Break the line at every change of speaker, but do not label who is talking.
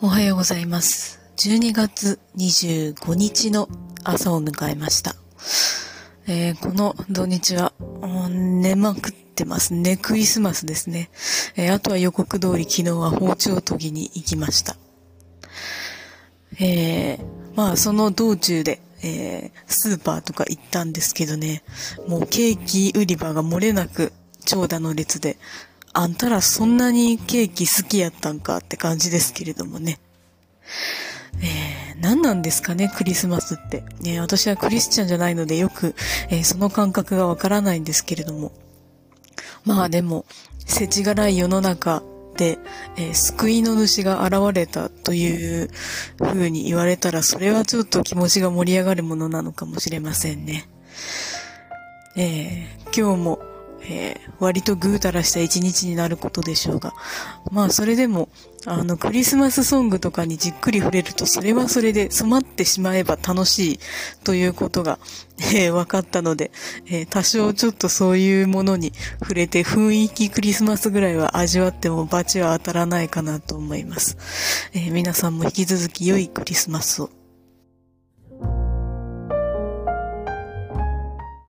おはようございます。12月25日の朝を迎えました。えーこの土日は、寝まくってますね。クリスマスですね。えーあとは予告通り昨日は包丁研ぎに行きました。えーまあその道中で、えスーパーとか行ったんですけどね、もうケーキ売り場が漏れなく長蛇の列で、あんたらそんなにケーキ好きやったんかって感じですけれどもね。えー何なんですかね、クリスマスって。ね、私はクリスチャンじゃないのでよく、えーその感覚がわからないんですけれども。まあでも、世知辛い世の中で、えー救いの主が現れたという風に言われたら、それはちょっと気持ちが盛り上がるものなのかもしれませんね。えー今日も、えー割とぐうたらした一日になることでしょうが。まあ、それでも、あの、クリスマスソングとかにじっくり触れると、それはそれで染まってしまえば楽しいということが、えー分かったので、えー多少ちょっとそういうものに触れて雰囲気クリスマスぐらいは味わっても罰は当たらないかなと思います。え皆さんも引き続き良いクリスマスを。